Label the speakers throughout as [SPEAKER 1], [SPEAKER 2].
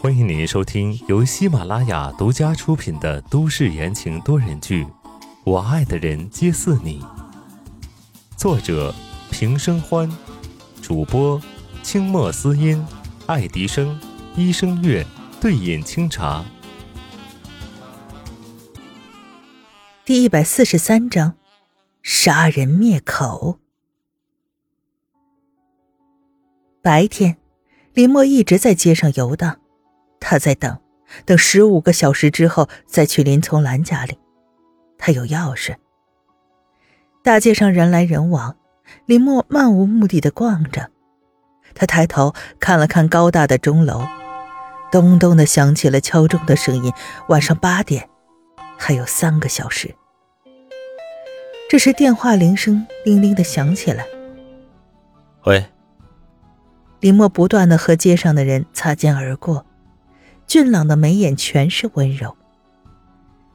[SPEAKER 1] 欢迎您收听由喜马拉雅独家出品的都市言情多人剧《我爱的人皆似你》，作者平生欢，主播清墨思音、爱迪生、一生月、对饮清茶。
[SPEAKER 2] 第一百四十三章，杀人灭口。白天，林墨一直在街上游荡。他在等，等十五个小时之后再去林从兰家里。他有钥匙。大街上人来人往，林墨漫无目的的逛着。他抬头看了看高大的钟楼，咚咚的响起了敲钟的声音。晚上八点，还有三个小时。这时电话铃声叮铃的响起来。
[SPEAKER 1] 喂。
[SPEAKER 2] 林墨不断的和街上的人擦肩而过。俊朗的眉眼全是温柔。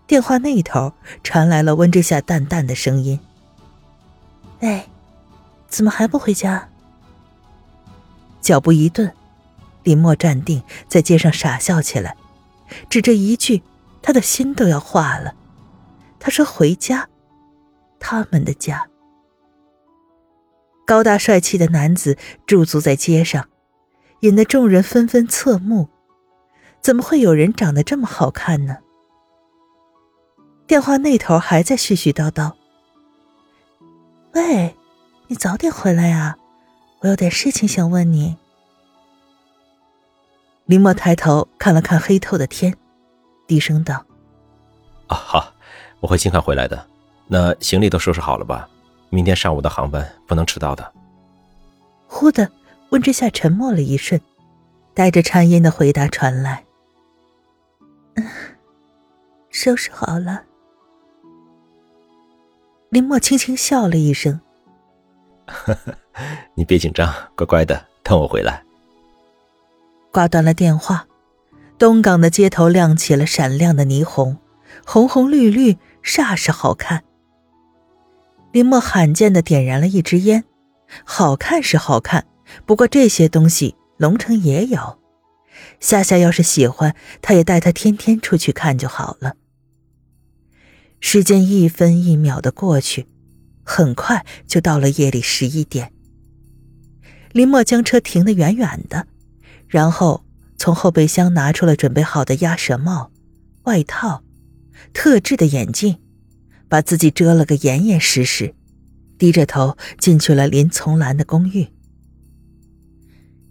[SPEAKER 2] 电话那头传来了温之夏淡淡的声音：“哎，怎么还不回家？”脚步一顿，林墨站定，在街上傻笑起来。只这一句，他的心都要化了。他说：“回家，他们的家。”高大帅气的男子驻足在街上，引得众人纷纷侧目。怎么会有人长得这么好看呢？电话那头还在絮絮叨叨：“喂，你早点回来呀，我有点事情想问你。”林墨抬头看了看黑透的天，低声道：“
[SPEAKER 3] 啊，好，我会尽快回来的。那行李都收拾好了吧？明天上午的航班不能迟到的。”
[SPEAKER 2] 忽的，温之夏沉默了一瞬，带着颤音的回答传来。收拾好了。林墨轻轻笑了一声：“
[SPEAKER 3] 你别紧张，乖乖的等我回来。”
[SPEAKER 2] 挂断了电话，东港的街头亮起了闪亮的霓虹，红红绿绿，煞是好看。林墨罕见的点燃了一支烟，好看是好看，不过这些东西龙城也有。夏夏要是喜欢，他也带她天天出去看就好了。时间一分一秒的过去，很快就到了夜里十一点。林墨将车停得远远的，然后从后备箱拿出了准备好的鸭舌帽、外套、特制的眼镜，把自己遮了个严严实实，低着头进去了林从兰的公寓。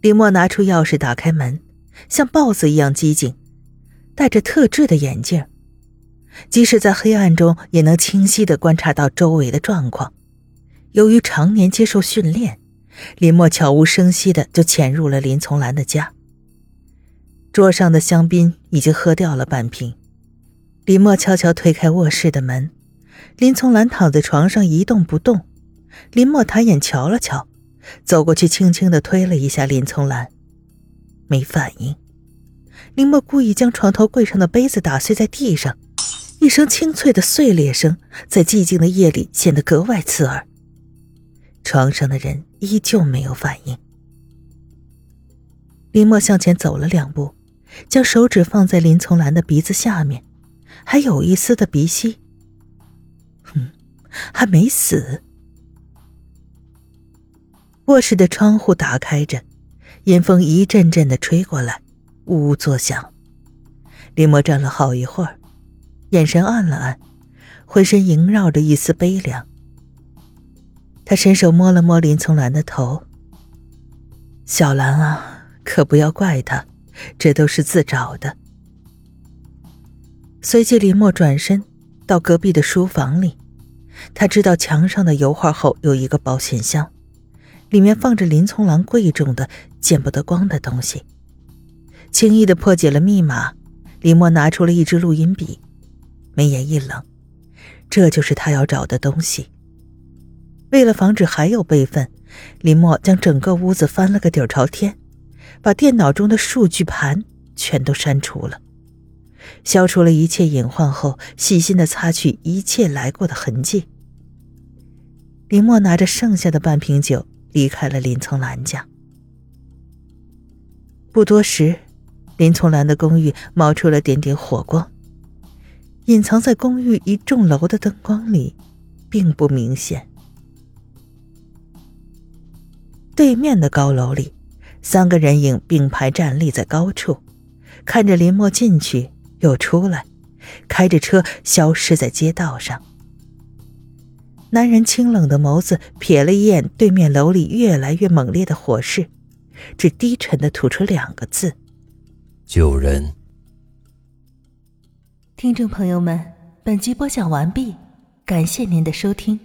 [SPEAKER 2] 林墨拿出钥匙，打开门。像豹子一样机警，戴着特制的眼镜，即使在黑暗中也能清晰地观察到周围的状况。由于常年接受训练，林墨悄无声息地就潜入了林从兰的家。桌上的香槟已经喝掉了半瓶，林墨悄悄推开卧室的门，林从兰躺在床上一动不动。林墨抬眼瞧了瞧，走过去轻轻的推了一下林从兰。没反应，林墨故意将床头柜上的杯子打碎在地上，一声清脆的碎裂声在寂静的夜里显得格外刺耳。床上的人依旧没有反应。林墨向前走了两步，将手指放在林从兰的鼻子下面，还有一丝的鼻息。还没死。卧室的窗户打开着。阴风一阵阵的吹过来，呜呜作响。林墨站了好一会儿，眼神暗了暗，浑身萦绕着一丝悲凉。他伸手摸了摸林从兰的头：“小兰啊，可不要怪他，这都是自找的。”随即，林墨转身到隔壁的书房里，他知道墙上的油画后有一个保险箱。里面放着林从兰贵重的、见不得光的东西。轻易的破解了密码，林墨拿出了一支录音笔，眉眼一冷，这就是他要找的东西。为了防止还有备份，林墨将整个屋子翻了个底朝天，把电脑中的数据盘全都删除了，消除了一切隐患后，细心的擦去一切来过的痕迹。林墨拿着剩下的半瓶酒。离开了林从兰家。不多时，林从兰的公寓冒出了点点火光，隐藏在公寓一幢楼的灯光里，并不明显。对面的高楼里，三个人影并排站立在高处，看着林墨进去又出来，开着车消失在街道上。男人清冷的眸子瞥了一眼对面楼里越来越猛烈的火势，只低沉的吐出两个字：“
[SPEAKER 1] 救人。”
[SPEAKER 2] 听众朋友们，本集播讲完毕，感谢您的收听。